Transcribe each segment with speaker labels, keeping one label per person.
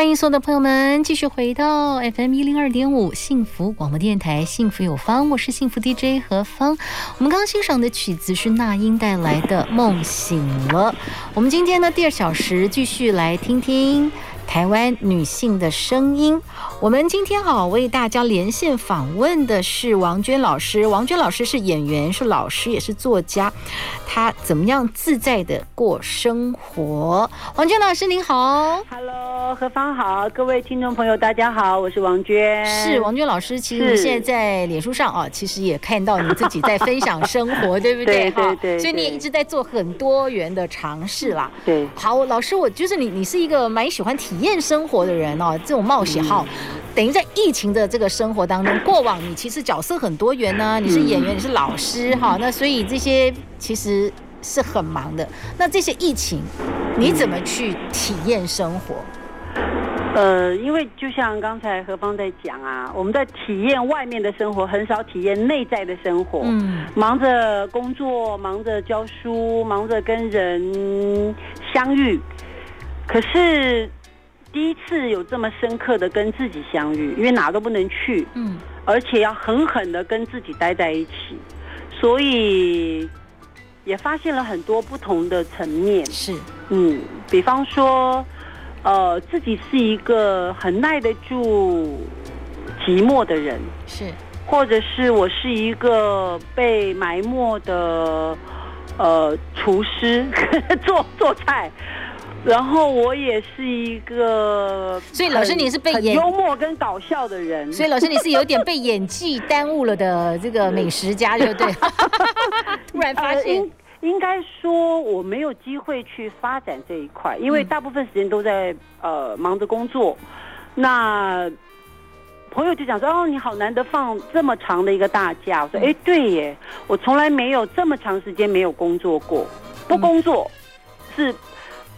Speaker 1: 欢迎所有的朋友们继续回到 FM 一零二点五幸福广播电台，幸福有方，我是幸福 DJ 何方。我们刚刚欣赏的曲子是那英带来的《梦醒了》。我们今天呢，第二小时继续来听听。台湾女性的声音，我们今天好为大家连线访问的是王娟老师。王娟老师是演员，是老师，也是作家。她怎么样自在的过生活？王娟老师您好
Speaker 2: ，Hello，何芳好，各位听众朋友大家好，我是王娟。
Speaker 1: 是王娟老师，其实现在在脸书上啊，其实也看到你自己在分享生活，对不对？
Speaker 2: 对对，对，对。
Speaker 1: 所以你也一直在做很多元的尝试啦。
Speaker 2: 对。
Speaker 1: 好，老师，我就是你，你是一个蛮喜欢体验生活的人哦，这种冒险号，等于在疫情的这个生活当中，过往你其实角色很多元呢，你是演员，你是老师哈，那所以这些其实是很忙的。那这些疫情，你怎么去体验生活？
Speaker 2: 呃，因为就像刚才何芳在讲啊，我们在体验外面的生活，很少体验内在的生活。嗯，忙着工作，忙着教书，忙着跟人相遇。可是第一次有这么深刻的跟自己相遇，因为哪都不能去，嗯，而且要狠狠的跟自己待在一起，所以也发现了很多不同的层面。
Speaker 1: 是，
Speaker 2: 嗯，比方说，呃，自己是一个很耐得住寂寞的人，
Speaker 1: 是，
Speaker 2: 或者是我是一个被埋没的呃厨师，做做菜。然后我也是一个，
Speaker 1: 所以老师你是被演
Speaker 2: 幽默跟搞笑的人，
Speaker 1: 所以老师你是有点被演技耽误了的这个美食家，对不对？突然发现，
Speaker 2: 应应该说我没有机会去发展这一块，因为大部分时间都在呃忙着工作。那朋友就讲说：“哦，你好难得放这么长的一个大假。”我说：“哎，对耶，我从来没有这么长时间没有工作过，不工作是。”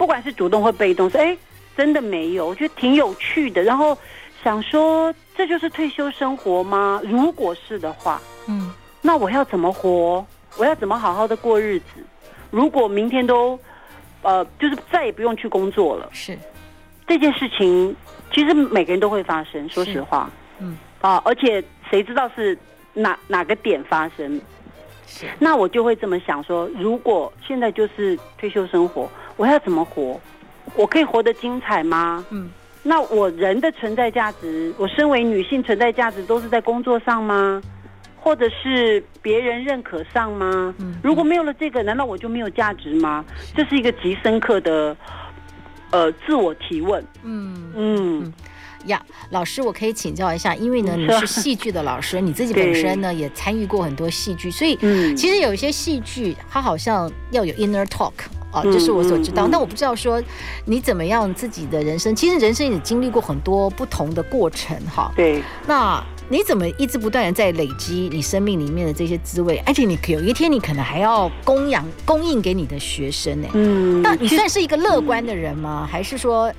Speaker 2: 不管是主动或被动，说哎，真的没有，我觉得挺有趣的。然后想说，这就是退休生活吗？如果是的话，嗯，那我要怎么活？我要怎么好好的过日子？如果明天都，呃，就是再也不用去工作了，
Speaker 1: 是
Speaker 2: 这件事情，其实每个人都会发生。说实话，嗯啊，而且谁知道是哪哪个点发生？是，那我就会这么想说，如果现在就是退休生活。我要怎么活？我可以活得精彩吗？嗯，那我人的存在价值，我身为女性存在价值都是在工作上吗？或者是别人认可上吗？嗯，如果没有了这个，难道我就没有价值吗？这是一个极深刻的呃自我提问。嗯嗯
Speaker 1: 呀，老师，我可以请教一下，因为呢，你是戏剧的老师，你自己本身呢也参与过很多戏剧，所以其实有一些戏剧它好像要有 inner talk。哦，这是我所知道。那、我不知道说你怎么样自己的人生，其实人生也经历过很多不同的过程哈。
Speaker 2: 对。
Speaker 1: 那你怎么一直不断的在累积你生命里面的这些滋味？而且你有一天你可能还要供养供应给你的学生呢。嗯。那你算是一个乐观的人吗？嗯、还是说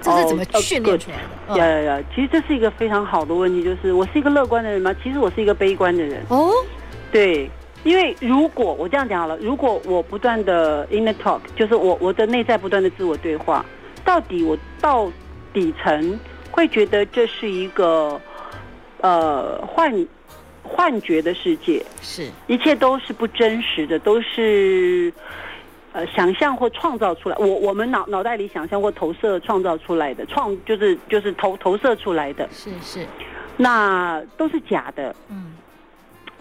Speaker 1: 这是怎么训练出来的？
Speaker 2: 呀呀呀！其实这是一个非常好的问题，就是我是一个乐观的人吗？其实我是一个悲观的人。哦。对。因为如果我这样讲好了，如果我不断的 inner talk，就是我我的内在不断的自我对话，到底我到底层会觉得这是一个呃幻幻觉的世界，
Speaker 1: 是。
Speaker 2: 一切都是不真实的，都是呃想象或创造出来，我我们脑脑袋里想象或投射创造出来的创就是就是投投射出来的，
Speaker 1: 是是，
Speaker 2: 那都是假的，嗯。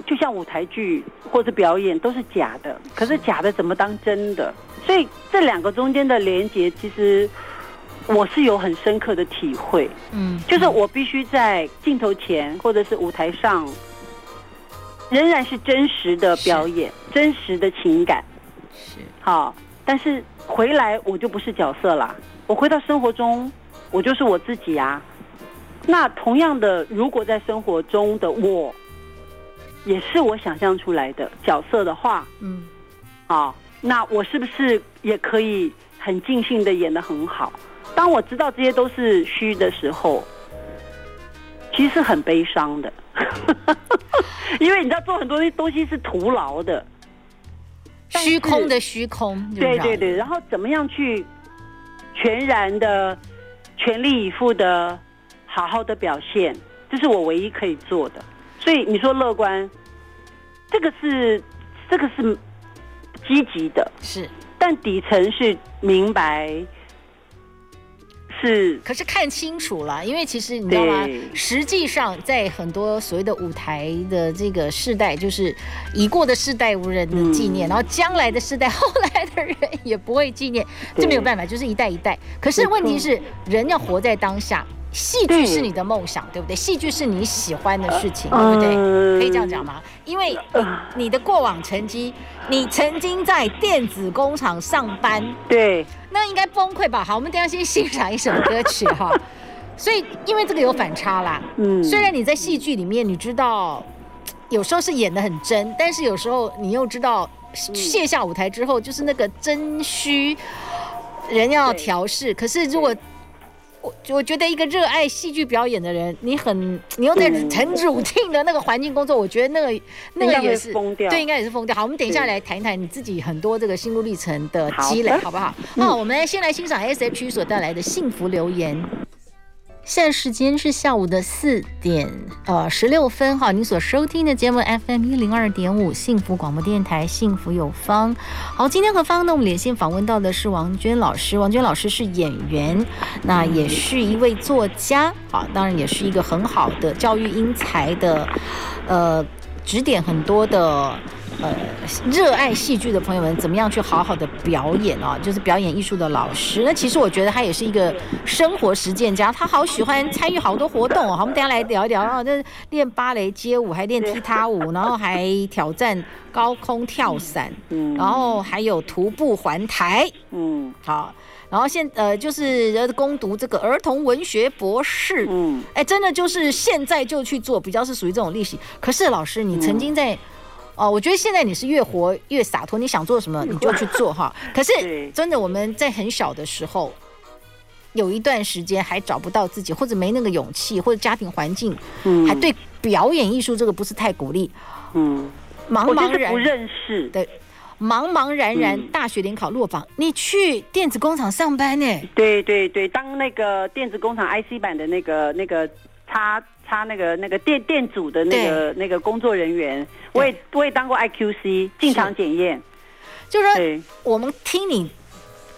Speaker 2: 就像舞台剧或者表演都是假的，可是假的怎么当真的？所以这两个中间的连接，其实我是有很深刻的体会。嗯，就是我必须在镜头前或者是舞台上，仍然是真实的表演，真实的情感。是，好，但是回来我就不是角色啦，我回到生活中，我就是我自己啊。那同样的，如果在生活中的我，也是我想象出来的角色的话，嗯，啊，那我是不是也可以很尽兴的演的很好？当我知道这些都是虚的时候，其实是很悲伤的，因为你知道做很多东西是徒劳的，
Speaker 1: 虚空的虚空，
Speaker 2: 对对对，然后怎么样去全然的、全力以赴的？好好的表现，这是我唯一可以做的。所以你说乐观，这个是这个是积极的，
Speaker 1: 是，
Speaker 2: 但底层是明白，是。
Speaker 1: 可是看清楚了，因为其实你知道吗？实际上，在很多所谓的舞台的这个世代，就是已过的世代无人的纪念，嗯、然后将来的世代后来的人也不会纪念，这没有办法，就是一代一代。可是问题是，人要活在当下。戏剧是你的梦想，对，不对？戏剧是你喜欢的事情，对不对？可以这样讲吗？因为你的过往成绩，你曾经在电子工厂上班，
Speaker 2: 对，
Speaker 1: 那应该崩溃吧？好，我们等下先欣赏一首歌曲哈。所以，因为这个有反差啦。嗯，虽然你在戏剧里面，你知道有时候是演的很真，但是有时候你又知道卸下舞台之后，就是那个真虚，人要调试。可是如果我觉得一个热爱戏剧表演的人，你很，你又在很 routine 的那个环境工作，我觉得那个那个也是
Speaker 2: 疯掉，
Speaker 1: 对，应该也是疯掉。好，我们等一下来谈一谈你自己很多这个心路历程的积累，好不好？那，我们先来欣赏 S.H.E 所带来的幸福留言。现在时间是下午的四点呃十六分哈，您所收听的节目 FM 一零二点五幸福广播电台，幸福有方。好，今天和方呢，我们连线访问到的是王娟老师。王娟老师是演员，那也是一位作家，啊，当然也是一个很好的教育英才的，呃，指点很多的。呃，热爱戏剧的朋友们，怎么样去好好的表演啊？就是表演艺术的老师。那其实我觉得他也是一个生活实践家，他好喜欢参与好多活动哦。好，我们等下来聊一聊啊。这练芭蕾街舞，还练踢踏舞，然后还挑战高空跳伞，嗯，然后还有徒步环台，嗯，好，然后现呃就是攻读这个儿童文学博士，嗯，哎，真的就是现在就去做，比较是属于这种历史。可是老师，你曾经在。哦，我觉得现在你是越活越洒脱，你想做什么你就去 做哈。可是真的，我们在很小的时候，有一段时间还找不到自己，或者没那个勇气，或者家庭环境，嗯，还对表演艺术这个不是太鼓励，嗯，茫茫然
Speaker 2: 不认识，
Speaker 1: 对，茫茫然然，大学联考落榜，你去电子工厂上班呢？
Speaker 2: 对对对，当那个电子工厂 IC 版的那个那个插。他那个那个电电阻的那个那个工作人员，我也我也当过 IQC 进场检验，
Speaker 1: 就是说我们听你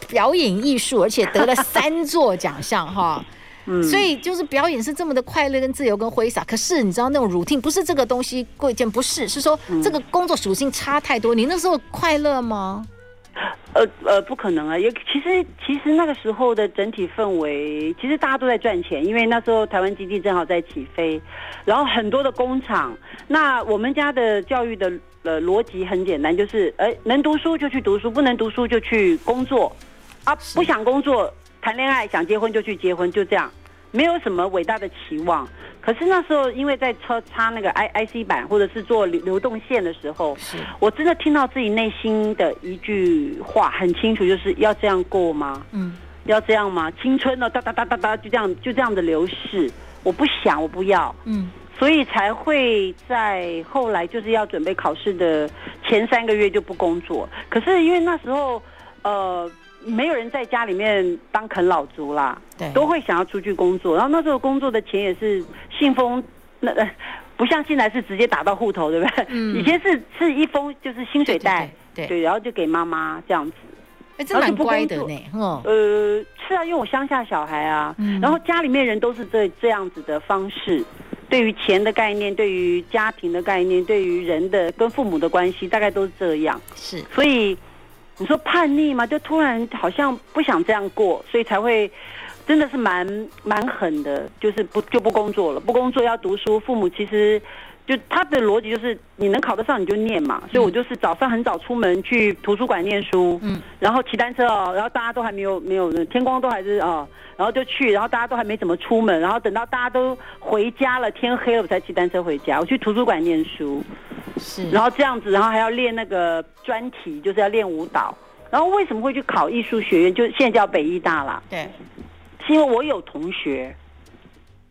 Speaker 1: 表演艺术，而且得了 三座奖项哈，嗯，所以就是表演是这么的快乐跟自由跟挥洒。可是你知道那种 routine 不是这个东西贵贱，不是，是说这个工作属性差太多。你那时候快乐吗？
Speaker 2: 呃呃，不可能啊！也其实其实那个时候的整体氛围，其实大家都在赚钱，因为那时候台湾基地正好在起飞，然后很多的工厂。那我们家的教育的呃逻辑很简单，就是哎，能读书就去读书，不能读书就去工作，啊，不想工作谈恋爱，想结婚就去结婚，就这样，没有什么伟大的期望。可是那时候，因为在插插那个 I I C 板，或者是做流流动线的时候，是我真的听到自己内心的一句话很清楚，就是要这样过吗？嗯，要这样吗？青春呢？哒哒哒哒哒，就这样就这样的流逝，我不想，我不要。嗯，所以才会在后来就是要准备考试的前三个月就不工作。可是因为那时候，呃。没有人在家里面当啃老族啦，对，都会想要出去工作。然后那时候工作的钱也是信封，那 不像现在是直接打到户头，对不对？嗯。以前是是一封就是薪水袋，对，对，对，对，然后就给妈妈这样子。
Speaker 1: 哎，这蛮乖的呢。嗯。
Speaker 2: 呃，是啊，因为我乡下小孩啊，嗯、然后家里面人都是这这样子的方式，对于钱的概念，对于家庭的概念，对于人的跟父母的关系，大概都是这样。是，所以。你说叛逆吗？就突然好像不想这样过，所以才会真的是蛮蛮狠的，就是不就不工作了，不工作要读书。父母其实就他的逻辑就是你能考得上你就念嘛，所以我就是早上很早出门去图书馆念书，嗯，然后骑单车哦，然后大家都还没有没有天光都还是哦，然后就去，然后大家都还没怎么出门，然后等到大家都回家了，天黑了，我才骑单车回家。我去图书馆念书，
Speaker 1: 是，
Speaker 2: 然后这样子，然后还要练那个专题，就是要练舞蹈。然后为什么会去考艺术学院？就现在叫北艺大啦。
Speaker 1: 对，
Speaker 2: 是因为我有同学，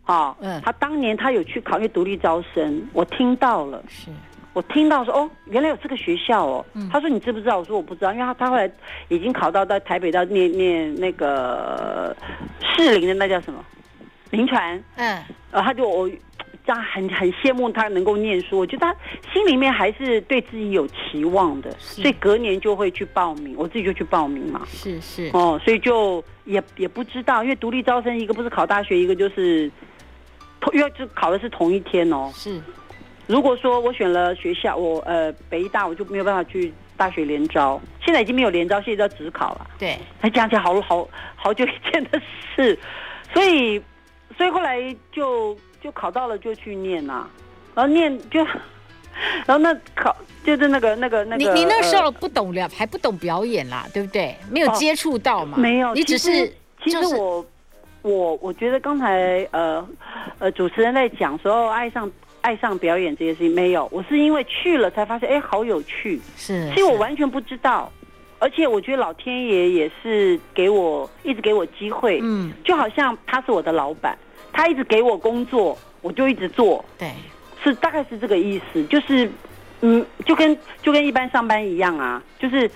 Speaker 2: 啊，
Speaker 1: 嗯，
Speaker 2: 他当年他有去考虑独立招生，我听到了，
Speaker 1: 是
Speaker 2: 我听到说哦，原来有这个学校哦。
Speaker 1: 嗯、他
Speaker 2: 说你知不知道？我说我不知道，因为他他后来已经考到到台北到念念那个士林的那叫什么林传，嗯，然后他就我。这样很很羡慕他能够念书，我觉得他心里面还是对自己有期望的，所以隔年就会去报名，我自己就去报名嘛。
Speaker 1: 是是
Speaker 2: 哦，所以就也也不知道，因为独立招生，一个不是考大学，一个就是同，因为就考的是同一天哦。
Speaker 1: 是，
Speaker 2: 如果说我选了学校，我呃北医大，我就没有办法去大学联招，现在已经没有联招，现在叫指考了。
Speaker 1: 对，
Speaker 2: 那讲起来好好好久以前的事，所以所以后来就。就考到了就去念呐、啊，然后念就，然后那考就是那个那个那个。
Speaker 1: 你你那时候不懂了，呃、还不懂表演啦，对不对？没有接触到嘛？
Speaker 2: 哦、没有，
Speaker 1: 你只是
Speaker 2: 其实我、就是、我我觉得刚才呃呃主持人在讲说爱上爱上表演这件事情没有，我是因为去了才发现哎好有趣，
Speaker 1: 是，
Speaker 2: 其实我完全不知道，而且我觉得老天爷也是给我一直给我机会，嗯，就好像他是我的老板。他一直给我工作，我就一直做。
Speaker 1: 对，
Speaker 2: 是大概是这个意思，就是，嗯，就跟就跟一般上班一样啊，就是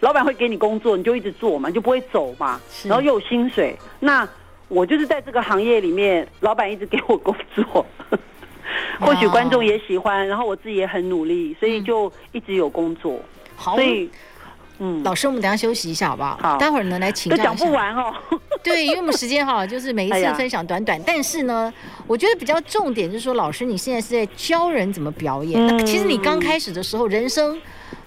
Speaker 2: 老板会给你工作，你就一直做嘛，你就不会走嘛，然后又有薪水。那我就是在这个行业里面，老板一直给我工作，或许观众也喜欢，然后我自己也很努力，所以就一直有工作。
Speaker 1: 好，
Speaker 2: 所以。
Speaker 1: 嗯，老师，我们等下休息一下好不好？
Speaker 2: 好，
Speaker 1: 待会儿呢来请教一下。
Speaker 2: 讲不完哦。
Speaker 1: 对，因为我们时间哈，就是每一次分享短短，哎、但是呢，我觉得比较重点就是说，老师你现在是在教人怎么表演。嗯、那其实你刚开始的时候，人生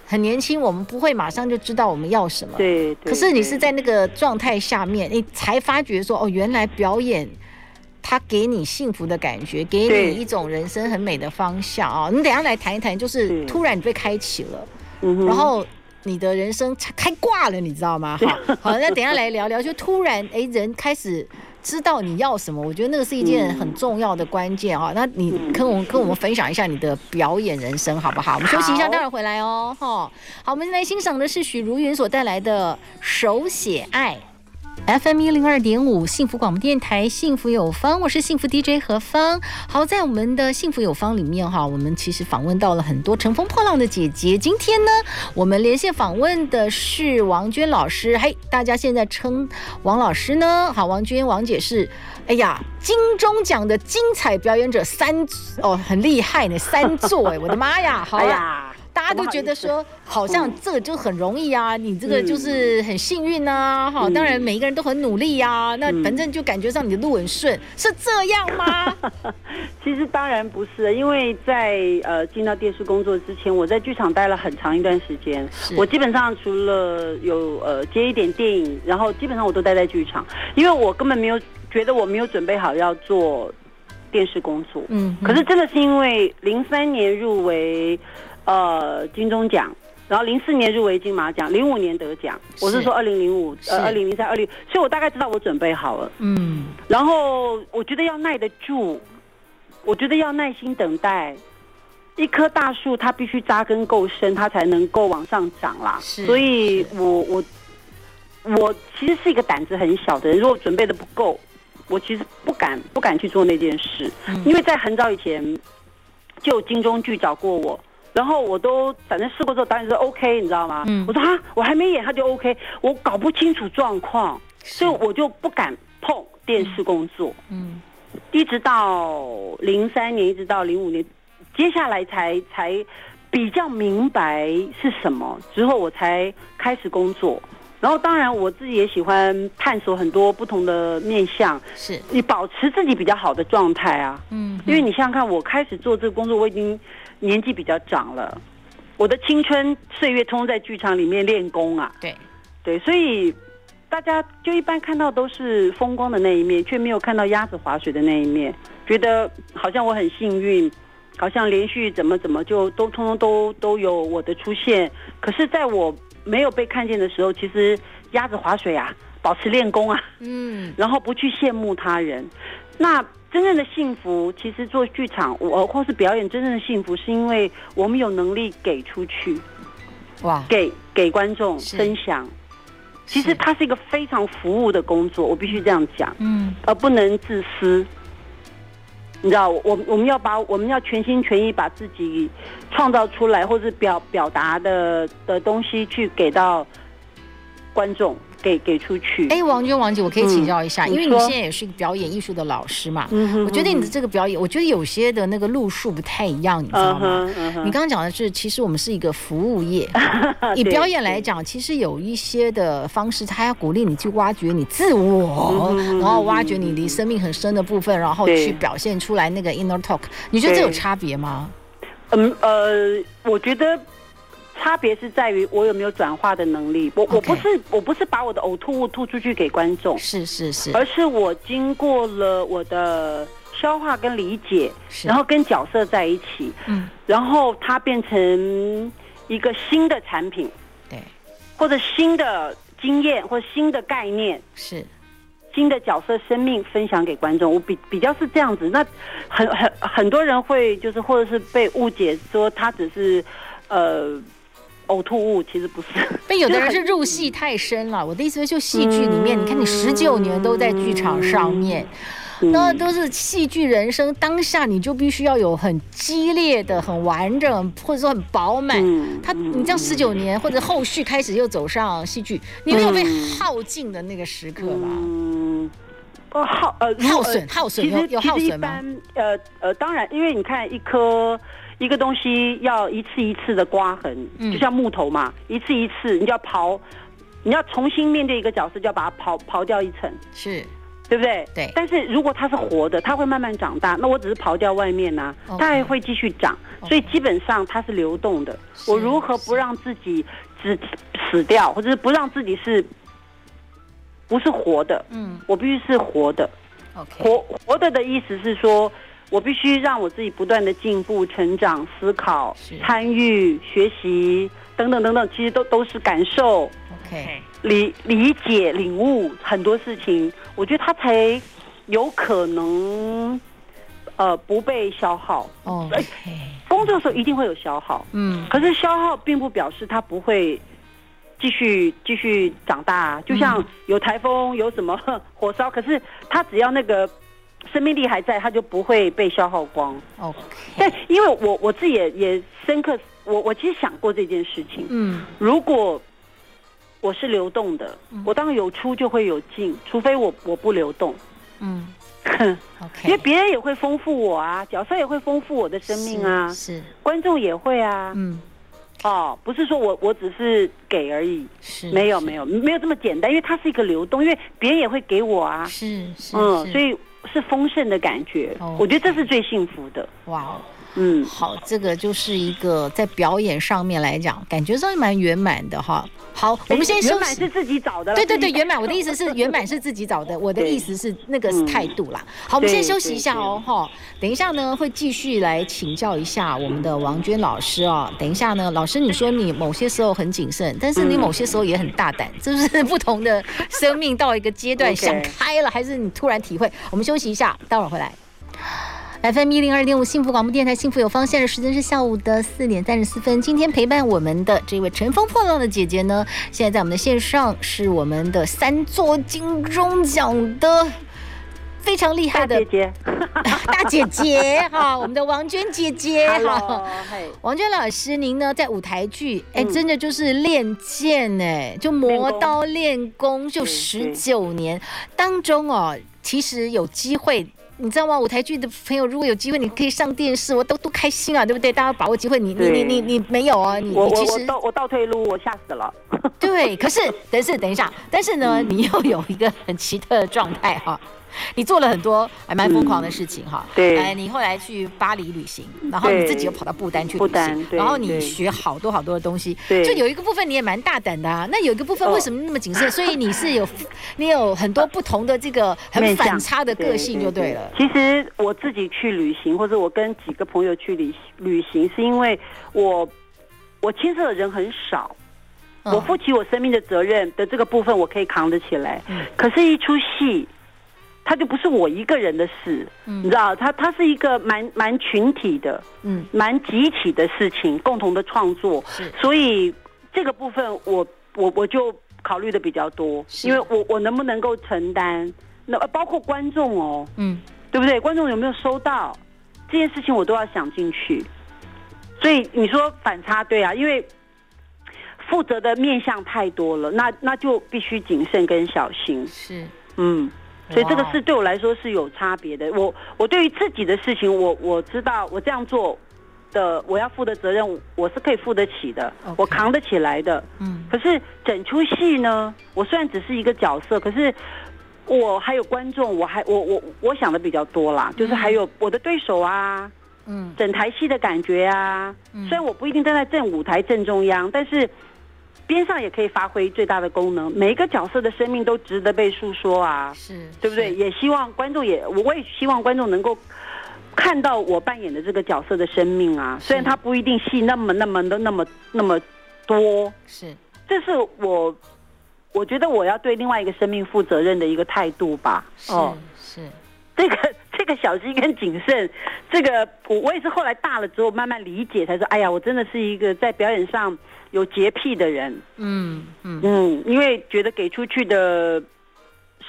Speaker 1: 很年轻，我们不会马上就知道我们要什么。
Speaker 2: 对。
Speaker 1: 可是你是在那个状态下面，你才发觉说，哦，原来表演它给你幸福的感觉，给你一种人生很美的方向啊。你等下来谈一谈，就是突然你被开启了，嗯，然后。你的人生开挂了，你知道吗？好，好，那等一下来聊聊。就突然，哎，人开始知道你要什么，我觉得那个是一件很重要的关键啊。那你跟我们跟我们分享一下你的表演人生，好不好？我们休息一下，待会儿回来哦。哈，好，我们来欣赏的是许茹芸所带来的《手写爱》。FM 一零二点五，幸福广播电台，幸福有方，我是幸福 DJ 何芳。好，在我们的幸福有方里面哈，我们其实访问到了很多乘风破浪的姐姐。今天呢，我们连线访问的是王娟老师。嘿，大家现在称王老师呢？好，王娟王姐是，哎呀，金钟奖的精彩表演者三哦，很厉害呢，三座哎，我的妈呀，好呀。大家都觉得说，好像这个就很容易啊，你这个就是很幸运啊，哈，当然每一个人都很努力啊，那反正就感觉上你的路很顺，是这样吗？
Speaker 2: 其实当然不是，因为在呃进到电视工作之前，我在剧场待了很长一段时间，我基本上除了有呃接一点电影，然后基本上我都待在剧场，因为我根本没有觉得我没有准备好要做电视工作，嗯，可是真的是因为零三年入围。呃，金钟奖，然后零四年入围金马奖，零五年得奖。我是说二零零五，呃，二零零三、二零，所以我大概知道我准备好了。嗯，然后我觉得要耐得住，我觉得要耐心等待。一棵大树，它必须扎根够深，它才能够往上长啦。是，所以我我我其实是一个胆子很小的人，如果准备的不够，我其实不敢不敢去做那件事，嗯，因为在很早以前就金钟剧找过我。然后我都反正试过之后，导演说 OK，你知道吗？嗯，我说啊，我还没演他就 OK，我搞不清楚状况，所以我就不敢碰电视工作。嗯，一直到零三年，一直到零五年，接下来才才比较明白是什么，之后我才开始工作。然后当然我自己也喜欢探索很多不同的面向，是你保持自己比较好的状态啊。嗯，因为你想想看，我开始做这个工作，我已经。年纪比较长了，我的青春岁月通在剧场里面练功啊。对，对，所以大家就一般看到都是风光的那一面，却没有看到鸭子划水的那一面。觉得好像我很幸运，好像连续怎么怎么就都通通都都有我的出现。可是，在我没有被看见的时候，其实鸭子划水啊，保持练功啊，
Speaker 1: 嗯，
Speaker 2: 然后不去羡慕他人。那真正的幸福，其实做剧场，我或是表演，真正的幸福是因为我们有能力给出去，
Speaker 1: 哇，
Speaker 2: 给给观
Speaker 1: 众
Speaker 2: 分享。其实它是一个非常服务的工作，我必须这样讲，
Speaker 1: 嗯，
Speaker 2: 而不能自私。你知道，我我们要把我们要全心全意把自己创造出来，或是表表达的的东西去给到观众。给给出去。
Speaker 1: 哎，王娟王姐，我可以请教一下，
Speaker 2: 嗯、
Speaker 1: 因为你现在也是一个表演艺术的老师嘛。嗯哼。我觉得你的这个表演，我觉得有些的那个路数不太一样，你知道吗？你刚刚讲的是，其实我们是一个服务业，以表演来讲，其实有一些的方式，他要鼓励你去挖掘你自我，然后挖掘你离生命很深的部分，然后去表现出来那个 inner talk。你觉得这有差别吗？
Speaker 2: 嗯呃，我觉得。差别是在于我有没有转化的能力。我.我不是我不是把我的呕吐物吐出去给观众，
Speaker 1: 是是是，
Speaker 2: 而是我经过了我的消化跟理解，然后跟角色在一起，
Speaker 1: 嗯，
Speaker 2: 然后它变成一个新的产品，
Speaker 1: 对，
Speaker 2: 或者新的经验或者新的概念，
Speaker 1: 是
Speaker 2: 新的角色生命分享给观众。我比比较是这样子。那很很很多人会就是或者是被误解说他只是呃。呕吐物其实不是，
Speaker 1: 但有的人是入戏太深了。我的意思是，就戏剧里面，嗯、你看你十九年都在剧场上面，嗯、那都是戏剧人生当下，你就必须要有很激烈的、很完整，或者说很饱满。嗯、他你这样十九年，或者后续开始又走上戏剧，你没有被耗尽的那个时刻吧？
Speaker 2: 嗯，哦耗呃
Speaker 1: 耗损耗损有有耗损吗？
Speaker 2: 呃呃，当然，因为你看一颗。一个东西要一次一次的刮痕，就像木头嘛，嗯、一次一次，你就要刨，你要重新面对一个角色，就要把它刨刨掉一层，
Speaker 1: 是，
Speaker 2: 对不对？
Speaker 1: 对。
Speaker 2: 但是如果它是活的，它会慢慢长大，那我只是刨掉外面呢、啊它还会继续长，所以基本上它是流动的。我如何不让自己只死掉，或者是不让自己是，不是活的？嗯，我必须是活的。活活的的意思是说。我必须让我自己不断的进步、成长、思考、参与、学习等等等等，其实都都是感受。
Speaker 1: OK，
Speaker 2: 理理解、领悟很多事情，我觉得他才有可能呃不被消耗。
Speaker 1: 哦
Speaker 2: ，Okay. 工作的时候一定会有消耗，嗯，可是消耗并不表示他不会继续继续长大。就像有台风、有什么 火烧，可是他只要那个。生命力还在，它就不会被消耗光。
Speaker 1: OK，
Speaker 2: 但因为我我自己也也深刻，我我其实想过这件事情。嗯，如果我是流动的，嗯、我当然有出就会有进，除非我我不流动。嗯，OK，因为别人也会丰富我啊，角色也会丰富我的生命啊，
Speaker 1: 是，是
Speaker 2: 观众也会啊。嗯，哦，不是说我我只是给而已，
Speaker 1: 是，
Speaker 2: 没有没有没有这么简单，因为它是一个流动，因为别人也会给我啊。
Speaker 1: 是是，
Speaker 2: 嗯，所以。是丰盛的感觉.我觉得这是最幸福的。
Speaker 1: 哇哦，嗯，好，这个就是一个在表演上面来讲，感觉上蛮圆满的哈。好，我们先休息。圆满
Speaker 2: 是自己找的。
Speaker 1: 对对对，圆满。我的意思是圆满是自己找的，我的意思是那个是态度啦。好，我们先休息一下哦，哈。等一下呢，会继续来请教一下我们的王娟老师哦。等一下呢，老师你说你某些时候很谨慎，但是你某些时候也很大胆，这是不同的生命到一个阶段 想开了，还是你突然体会？我们休息一下，待会儿回来。FM 一零二点五幸福广播电台，幸福有方。现在时间是下午的四点三十四分。今天陪伴我们的这位乘风破浪的姐姐呢，现在在我们的线上是我们的三座金钟奖的非常厉害的
Speaker 2: 姐姐，
Speaker 1: 大姐姐哈，我们的王娟姐姐哈。王娟老师，您呢在舞台剧哎，真的就是练剑哎，就磨刀练功就十九年当中哦，其实有机会。你知道吗？舞台剧的朋友，如果有机会，你可以上电视，我都多开心啊，对不对？大家把握机会，你你你你你没有啊？你
Speaker 2: 我
Speaker 1: 你其实
Speaker 2: 我我倒我倒退路，我吓死了。
Speaker 1: 对，可是 等是等一下，但是呢，嗯、你又有一个很奇特的状态哈。你做了很多还蛮疯狂的事情哈，
Speaker 2: 对，
Speaker 1: 哎，你后来去巴黎旅行，然后你自己又跑到不丹去旅行，然后你学好多好多的东西，对，就有一个部分你也蛮大胆的啊。那有一个部分为什么那么谨慎？所以你是有，你有很多不同的这个很反差的个性就对了。
Speaker 2: 其实我自己去旅行，或者我跟几个朋友去旅旅行，是因为我我牵涉的人很少。我负起我生命的责任的这个部分，我可以扛得起来。
Speaker 1: 嗯，
Speaker 2: 可是，一出戏，它就不是我一个人的事，
Speaker 1: 嗯，
Speaker 2: 你知道，它它是一个蛮蛮群体的，
Speaker 1: 嗯，
Speaker 2: 蛮集体的事情，共同的创作。
Speaker 1: 是，
Speaker 2: 所以这个部分我，我我我就考虑的比较多，因为我我能不能够承担？那包括观众哦，
Speaker 1: 嗯，
Speaker 2: 对不对？观众有没有收到这件事情，我都要想进去。所以你说反差，对啊，因为。负责的面向太多了，那那就必须谨慎跟小心。
Speaker 1: 是，
Speaker 2: 嗯，所以这个事对我来说是有差别的。我我对于自己的事情，我我知道我这样做的，我要负的责任，我是可以负得起的，Okay. 我扛得起来的。
Speaker 1: 嗯，
Speaker 2: 可是整出戏呢，我虽然只是一个角色，可是我还有观众，我还我我我想的比较多啦，就是还有我的对手啊，
Speaker 1: 嗯，
Speaker 2: 整台戏的感觉啊。虽然我不一定站在正舞台正中央，但是。边上也可以发挥最大的功能，每一个角色的生命都值得被诉说啊，
Speaker 1: 是，
Speaker 2: 对不对？也希望观众也，我也希望观众能够看到我扮演的这个角色的生命啊。虽然他不一定戏那么、那么的、那么、那么多，
Speaker 1: 是，
Speaker 2: 这是我我觉得我要对另外一个生命负责任的一个态度吧。
Speaker 1: 哦，是，
Speaker 2: 这个这个小心跟谨慎，这个我我也是后来大了之后慢慢理解，才说，哎呀，我真的是一个在表演上。有洁癖的人，
Speaker 1: 嗯嗯
Speaker 2: 嗯，因为觉得给出去的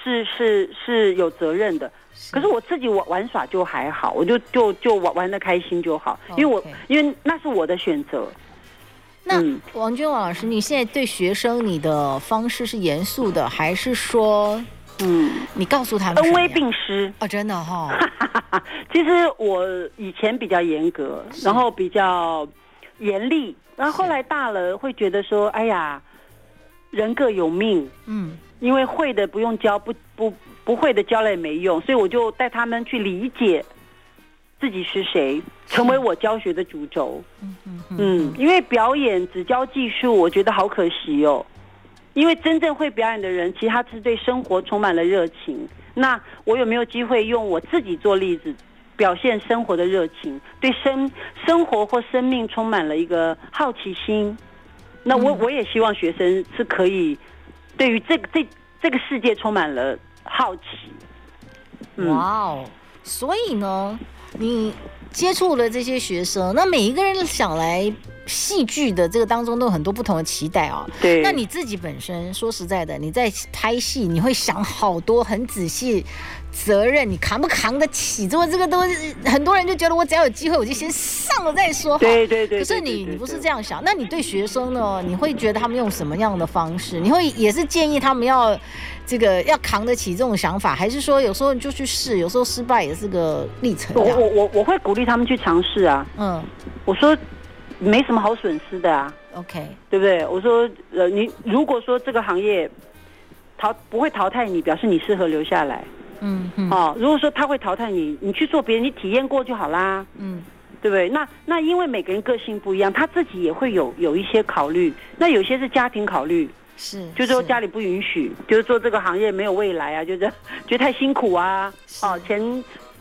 Speaker 2: 是是是有责任的，可是我自己玩玩耍就还好，我就就就玩玩的开心就好，因为我.因为那是我的选择。
Speaker 1: 那王娟王老师，你现在对学生你的方式是严肃的，还是说，嗯，你告诉他们
Speaker 2: 恩威并施
Speaker 1: 哦，真的哈、哦。
Speaker 2: 其实我以前比较严格，然后比较严厉。然后后来大了，会觉得说：“哎呀，人各有命，嗯，因为会的不用教，不不不会的教了也没用，所以我就带他们去理解自己是谁，成为我教学的主轴。嗯嗯嗯，因为表演只教技术，我觉得好可惜哦。因为真正会表演的人，其实他是对生活充满了热情。那我有没有机会用我自己做例子？”表现生活的热情，对生生活或生命充满了一个好奇心。那我我也希望学生是可以对于这个这这个世界充满了好奇。
Speaker 1: 哇哦！所以呢，你接触了这些学生，那每一个人想来戏剧的这个当中都有很多不同的期待啊。
Speaker 2: 对。
Speaker 1: 那你自己本身说实在的，你在拍戏，你会想好多，很仔细。责任你扛不扛得起？这这个都很多人就觉得我只要有机会我就先上了再说。
Speaker 2: 对对对。
Speaker 1: 可是你你不是这样想，那你对学生呢？你会觉得他们用什么样的方式？你会也是建议他们要这个要扛得起这种想法，还是说有时候你就去试，有时候失败也是个历程？
Speaker 2: 我我我我会鼓励他们去尝试啊。
Speaker 1: 嗯，
Speaker 2: 我说没什么好损失的啊。
Speaker 1: OK，
Speaker 2: 对不对？我说呃，你如果说这个行业淘不会淘汰你，表示你适合留下来。
Speaker 1: 嗯，嗯
Speaker 2: 哦，如果说他会淘汰你，你去做别人，你体验过就好啦。
Speaker 1: 嗯，
Speaker 2: 对不对？那那因为每个人个性不一样，他自己也会有有一些考虑。那有些是家庭考虑，
Speaker 1: 是，
Speaker 2: 就是说家里不允许，是就是做这个行业没有未来啊，就是 觉得太辛苦啊。哦，钱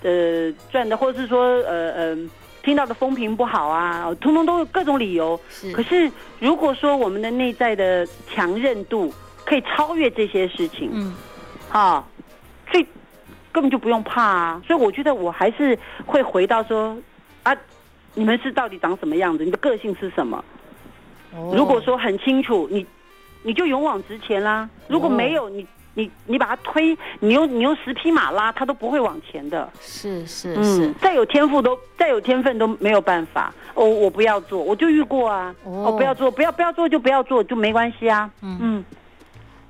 Speaker 2: 呃赚的，或者是说呃呃听到的风评不好啊，通通都有各种理由。
Speaker 1: 是。
Speaker 2: 可是如果说我们的内在的强韧度可以超越这些事情，
Speaker 1: 嗯，
Speaker 2: 啊、哦，最。根本就不用怕啊，所以我觉得我还是会回到说，啊，你们是到底长什么样子？你的个性是什么？
Speaker 1: 哦、
Speaker 2: 如果说很清楚，你你就勇往直前啦。如果没有，哦、你你你把他推，你用你用十匹马拉，他都不会往前的。
Speaker 1: 是是是，
Speaker 2: 嗯、再有天赋都再有天分都没有办法。哦，我不要做，我就遇过啊。哦，哦，不要做，不要不要做就不要做，就没关系啊。嗯。嗯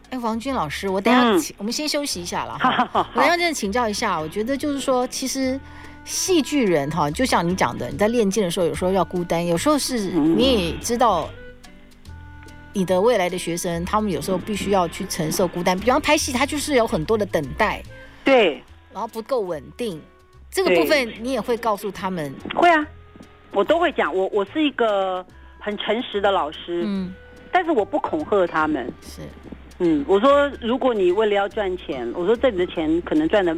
Speaker 1: 哎，王军老师，我等下请，嗯、我们先休息一下了哈。我要真的请教一下，我觉得就是说，其实戏剧人哈，就像你讲的，你在练剑的时候，有时候要孤单，有时候是你也知道，你的未来的学生，他们有时候必须要去承受孤单。比方拍戏，他就是有很多的等待，
Speaker 2: 对，
Speaker 1: 然后不够稳定，这个部分你也会告诉他们。
Speaker 2: 会啊，我都会讲。我我是一个很诚实的老师，嗯，但是我不恐吓他们，
Speaker 1: 是。
Speaker 2: 嗯，我说，如果你为了要赚钱，我说这里的钱可能赚的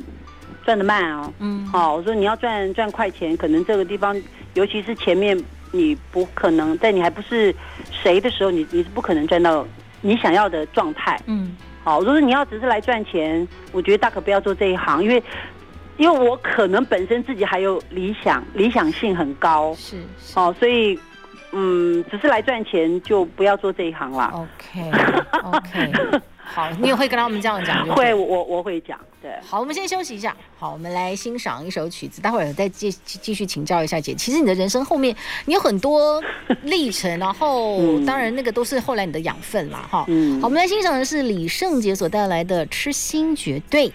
Speaker 2: 赚的慢哦。嗯，好，我说你要赚赚快钱，可能这个地方，尤其是前面你不可能在你还不是谁的时候，你你是不可能赚到你想要的状态。
Speaker 1: 嗯，
Speaker 2: 好，如果你要只是来赚钱，我觉得大可不要做这一行，因为因为我可能本身自己还有理想，理想性很高。
Speaker 1: 是，是
Speaker 2: 哦，所以嗯，只是来赚钱就不要做这一行啦。
Speaker 1: OK，OK，、okay, okay. 好，你也会跟他们这样讲？
Speaker 2: 会，我我会讲。对，
Speaker 1: 好，我们先休息一下。好，我们来欣赏一首曲子，待会儿再继继续请教一下姐。其实你的人生后面你有很多历程，然后、嗯、当然那个都是后来你的养分啦。哈。嗯，好，我们来欣赏的是李圣杰所带来的《痴心绝对》。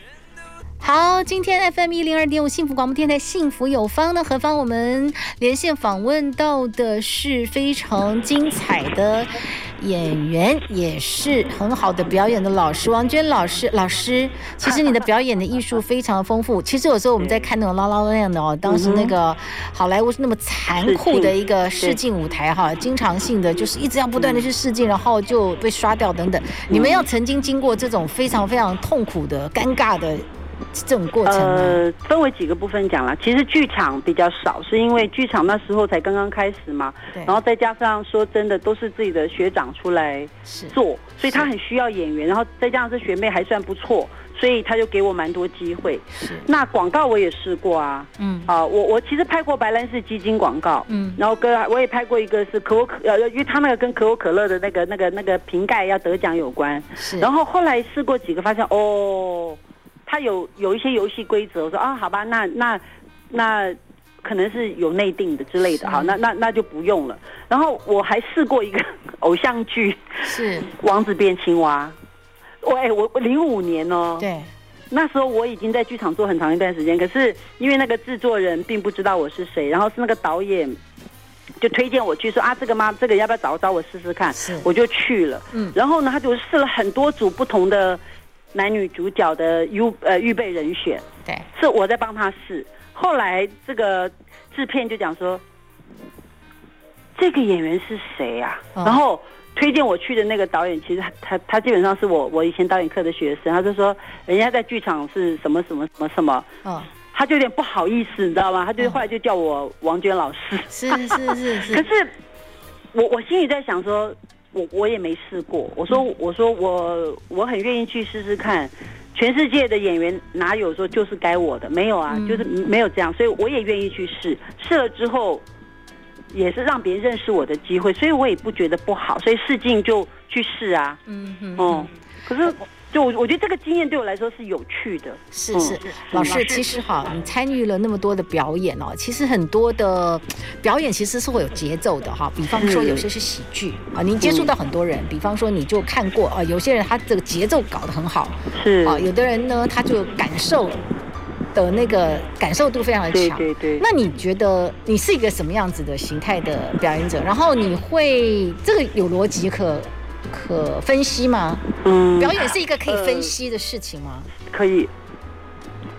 Speaker 1: 好，今天 FM 一零二点五幸福广播电台幸福有方的何方，我们连线访问到的是非常精彩的演员，也是很好的表演的老师王娟老师。老师，其实你的表演的艺术非常丰富。其实有时候我们在看那种《La La Land》的哦，当时那个好莱坞是那么残酷的一个试镜舞台哈，经常性的就是一直要不断的去试镜，然后就被刷掉等等。你们要曾经经过这种非常非常痛苦的、尴尬的。这种过程
Speaker 2: 呃，分为几个部分讲啦。其实剧场比较少，是因为剧场那时候才刚刚开始嘛。对。然后再加上说真的，都是自己的学长出来做，所以他很需要演员。然后再加上这学妹还算不错，所以他就给我蛮多机会。是。那广告我也试过啊。嗯。啊，我我其实拍过白兰氏基金广告。嗯。然后跟我也拍过一个是可口可呃，因为他那个跟可口可乐的那个那个那个瓶盖要得奖有关。是。然后后来试过几个，发现哦。他有有一些游戏规则，我说啊，好吧，那那那可能是有内定的之类的，好，那那那就不用了。然后我还试过一个 偶像剧，是《王子变青蛙》。我哎，我我零五年哦，对，那时候我已经在剧场做很长一段时间，可是因为那个制作人并不知道我是谁，然后是那个导演就推荐我去说啊，这个吗？这个要不要找找我试试看？是，我就去了。嗯，然后呢，他就试了很多组不同的。男女主角的预呃预备人选，对，是我在帮他试。后来这个制片就讲说，这个演员是谁啊？哦、然后推荐我去的那个导演，其实他他，他基本上是我我以前导演课的学生。他就说，人家在剧场是什么什么什么什么，哦，他就有点不好意思，你知道吗？他就后来就叫我王娟老师。是是是是，是。可是我我心里在想说。我我也没试过，我说我说我我很愿意去试试看，全世界的演员哪有说就是该我的？没有啊，就是没有这样，所以我也愿意去试，试了之后也是让别人认识我的机会，所以我也不觉得不好，所以试镜就去试啊，嗯嗯，哦，可是。就我我觉得这个经验对我来说是有趣的，
Speaker 1: 是是，是老师其实哈，你参与了那么多的表演哦，其实很多的表演其实是会有节奏的哈，比方说有些是喜剧啊，您接触到很多人，比方说你就看过啊，有些人他这个节奏搞得很好，是啊，有的人呢他就感受的那个感受度非常的强，对对对。那你觉得你是一个什么样子的形态的表演者？然后你会这个有逻辑可？可分析吗？嗯，表演是一个可以分析的事情吗？呃、
Speaker 2: 可以，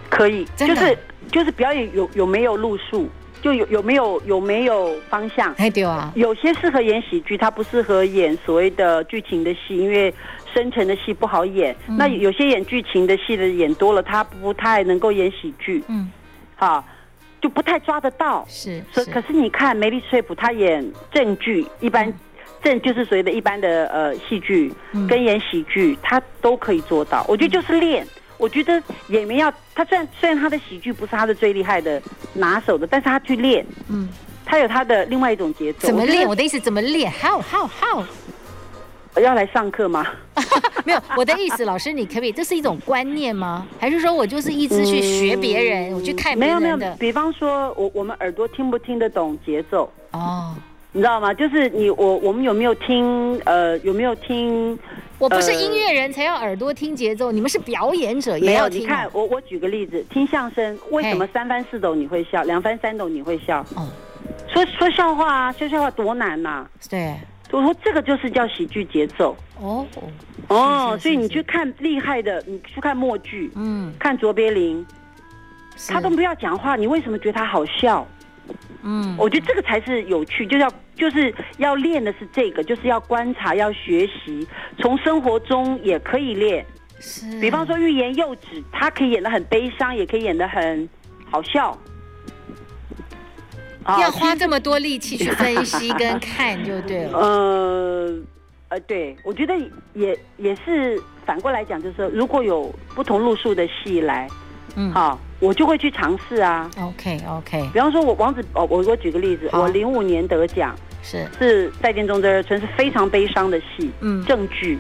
Speaker 2: 可以，就是就是表演有有没有路数，就有有没有有没有方向？哎，对啊，有些适合演喜剧，它不适合演所谓的剧情的戏，因为深沉的戏不好演。嗯、那有些演剧情的戏的演多了，他不太能够演喜剧。嗯，好，就不太抓得到。是，所以可是你看梅丽史翠普，她演正剧一般。嗯正就是所谓的一般的呃戏剧，跟演喜剧，他都可以做到。我觉得就是练。我觉得演员要他虽然虽然他的喜剧不是他的最厉害的拿手的，但是他去练，嗯，他有他的另外一种节奏。
Speaker 1: 怎么练？我的意思怎么练？How how how？
Speaker 2: 要来上课吗？
Speaker 1: 没有，我的意思，老师你可不可以？这是一种观念吗？还是说我就是一直去学别人，嗯、我去看别人的？没有没有。
Speaker 2: 比方说我我们耳朵听不听得懂节奏？哦。你知道吗？就是你我我们有没有听？呃，有没有听？
Speaker 1: 我不是音乐人才要耳朵听节奏，你们是表演者也要听。
Speaker 2: 你看，我我举个例子，听相声，为什么三翻四抖你会笑，两翻三抖你会笑？哦，说说笑话啊，说笑话多难呐！对，我说这个就是叫喜剧节奏。哦哦，所以你去看厉害的，你去看默剧，嗯，看卓别林，他都不要讲话，你为什么觉得他好笑？嗯，我觉得这个才是有趣，就要就是要练的是这个，就是要观察，要学习，从生活中也可以练。是，比方说欲言又止，他可以演得很悲伤，也可以演得很好笑。啊
Speaker 1: 要花这么多力气去分析跟看就对了。
Speaker 2: 呃呃，对，我觉得也也是反过来讲，就是说如果有不同路数的戏来，
Speaker 1: 嗯，
Speaker 2: 好，我就会去尝试啊。
Speaker 1: OK OK，
Speaker 2: 比方说我王子哦，我我举个例子，我零五年得奖
Speaker 1: 是。
Speaker 2: 是《再见中村》是非常悲伤的戏，
Speaker 1: 嗯。
Speaker 2: 正剧，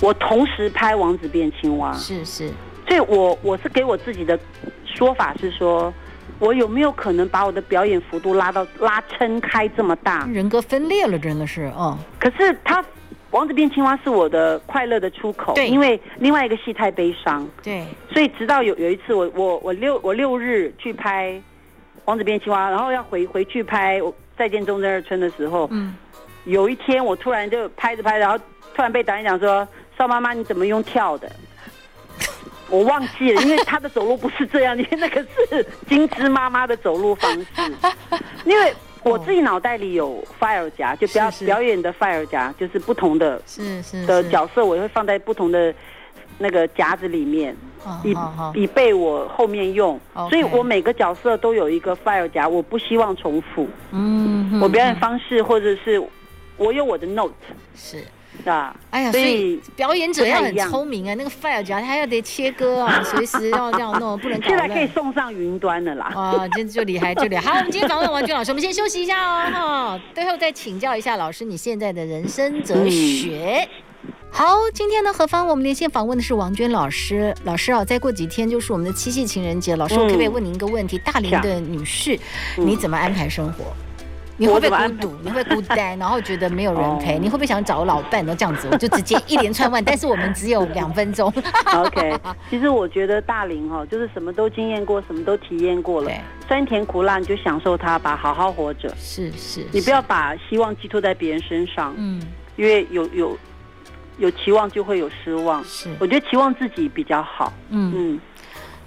Speaker 2: 我同时拍《王子变青蛙》，
Speaker 1: 是是，
Speaker 2: 所以我我是给我自己的说法是说，我有没有可能把我的表演幅度拉到拉撑开这么大？
Speaker 1: 人格分裂了，真的是哦。
Speaker 2: 可是他《王子变青蛙》是我的快乐的出口，
Speaker 1: 对
Speaker 2: 因为另外一个戏太悲伤，
Speaker 1: 对，
Speaker 2: 所以直到有有一次我我我六我六日去拍《王子变青蛙》，然后要回回去拍《再见中正二村》的时候，
Speaker 1: 嗯，
Speaker 2: 有一天我突然就拍着拍着，然后突然被导演讲说：“邵妈妈，你怎么用跳的？” 我忘记了，因为他的走路不是这样，因为那个是金枝妈妈的走路方式。因为我自己脑袋里有 file 夹，就表表演的 file 夹，就是不同的
Speaker 1: 是是是。
Speaker 2: 的角色，我会放在不同的那个夹子里面，以以备我后面用。所以我每个角色都有一个 file 夹，我不希望重复。
Speaker 1: 嗯，
Speaker 2: 我表演
Speaker 1: 嗯。
Speaker 2: 方式或者是我有我的 note
Speaker 1: 是。
Speaker 2: 是吧？
Speaker 1: 哎呀，
Speaker 2: 所
Speaker 1: 所以
Speaker 2: 以
Speaker 1: 表演者要很聪明啊，那个 file 夹他要得切割啊，随时要这样弄，不能搞
Speaker 2: 现在可以。送上云端的啦。
Speaker 1: 啊，这就厉害，就厉害。好，我们今天访问王军老师，我们先休息一下哦，哈，最后再请教一下老师你现在的人生哲学。好，今天呢，何芳，我们连线访问的是王娟老师。老师啊，再过几天就是我们的七夕情人节，老师，我可不可以问您一个问题？大龄的女士，
Speaker 2: 嗯
Speaker 1: 你怎么安排生活？你会不
Speaker 2: 会
Speaker 1: 孤独？你会孤单，然后觉得没有人陪？
Speaker 2: 哦
Speaker 1: 你会不会想找老伴？都这样子，我就直接一连串问。但是我们只有两分钟。
Speaker 2: OK，其实我觉得大龄哈，就是什么都经验过，什么都体验过了，酸甜苦辣你就享受它吧，好好活着。
Speaker 1: 是是，
Speaker 2: 你不要把希望寄托在别人身上，
Speaker 1: 嗯，
Speaker 2: 因为有有有期望就会有失望。
Speaker 1: 是
Speaker 2: 我觉得期望自己比较好。
Speaker 1: 嗯，
Speaker 2: 嗯，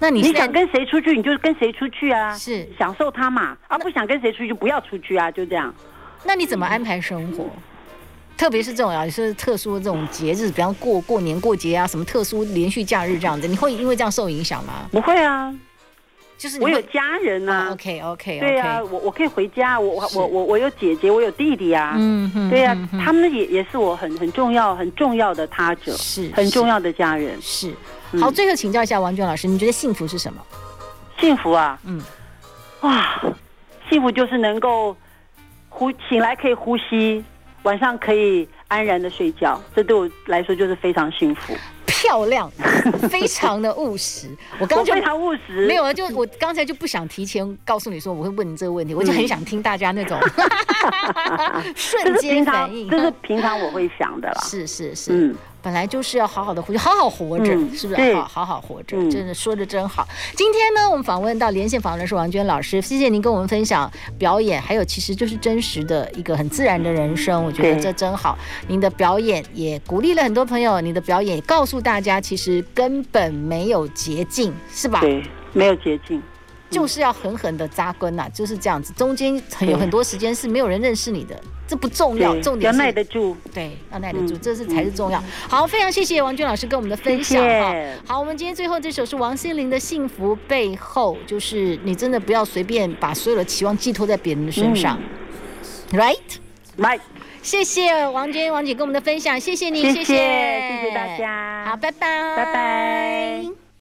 Speaker 1: 那你
Speaker 2: 你想跟谁出去，你就跟谁出去啊，
Speaker 1: 是
Speaker 2: 享受它嘛。啊，不想跟谁出去就不要出去啊，就这样。
Speaker 1: 那你怎么安排生活？特别是这种啊，就是特殊的这种节日，比方过过年过节啊，什么特殊连续假日这样子，你会因为这样受影响吗？
Speaker 2: 不会啊，
Speaker 1: 就是
Speaker 2: 我有家人啊。
Speaker 1: OK OK
Speaker 2: 对啊，我我可以回家，我我我我有姐姐，我有弟弟啊。
Speaker 1: 嗯哼
Speaker 2: 对啊、
Speaker 1: 嗯
Speaker 2: 他们也也是我很很重要很重要的他者，
Speaker 1: 是
Speaker 2: 很重要的家人。
Speaker 1: 是。
Speaker 2: 嗯
Speaker 1: 好，最后请教一下王娟老师，你觉得幸福是什么？
Speaker 2: 幸福啊，
Speaker 1: 嗯，
Speaker 2: 哇，幸福就是能够呼醒来可以呼吸，晚上可以安然的睡觉，这对我来说就是非常幸福。
Speaker 1: 漂亮，非常的务实。我
Speaker 2: 刚非常务实，
Speaker 1: 没有啊，就我刚才就不想提前告诉你说我会问你这个问题，我就很想听大家那种 瞬
Speaker 2: 间
Speaker 1: 反应。
Speaker 2: 这是平常我会想的啦。
Speaker 1: 是是是，
Speaker 2: 嗯，
Speaker 1: 本来就是要好好的活，好好活着，
Speaker 2: 嗯
Speaker 1: 是不是？好好好活着，
Speaker 2: 嗯
Speaker 1: 真的说的真好。今天呢，我们访问到连线访问的是王娟老师，谢谢您跟我们分享表演，还有其实就是真实的一个很自然的人生，我觉得这真好。您的表演也鼓励了很多朋友，你的表演也告诉大家，其实根本没有捷径，是吧？
Speaker 2: 对，没有捷径。
Speaker 1: 就是要狠狠的扎根呐、就是这样子。中间很有很多时间是没有人认识你的，这不重要，重点是
Speaker 2: 耐得住。
Speaker 1: 对，要耐得住，
Speaker 2: 嗯
Speaker 1: 这是才是重要。好，非常谢谢王娟老师跟我们的分享哈。好，我们今天最后这首是王心凌的《幸福背后》，就是你真的不要随便把所有的期望寄托在别人的身上、
Speaker 2: ，right？right，
Speaker 1: 谢谢王娟王姐跟我们的分享，谢谢你，
Speaker 2: 谢谢
Speaker 1: 谢
Speaker 2: 谢谢大家
Speaker 1: 好，拜拜，
Speaker 2: 拜拜。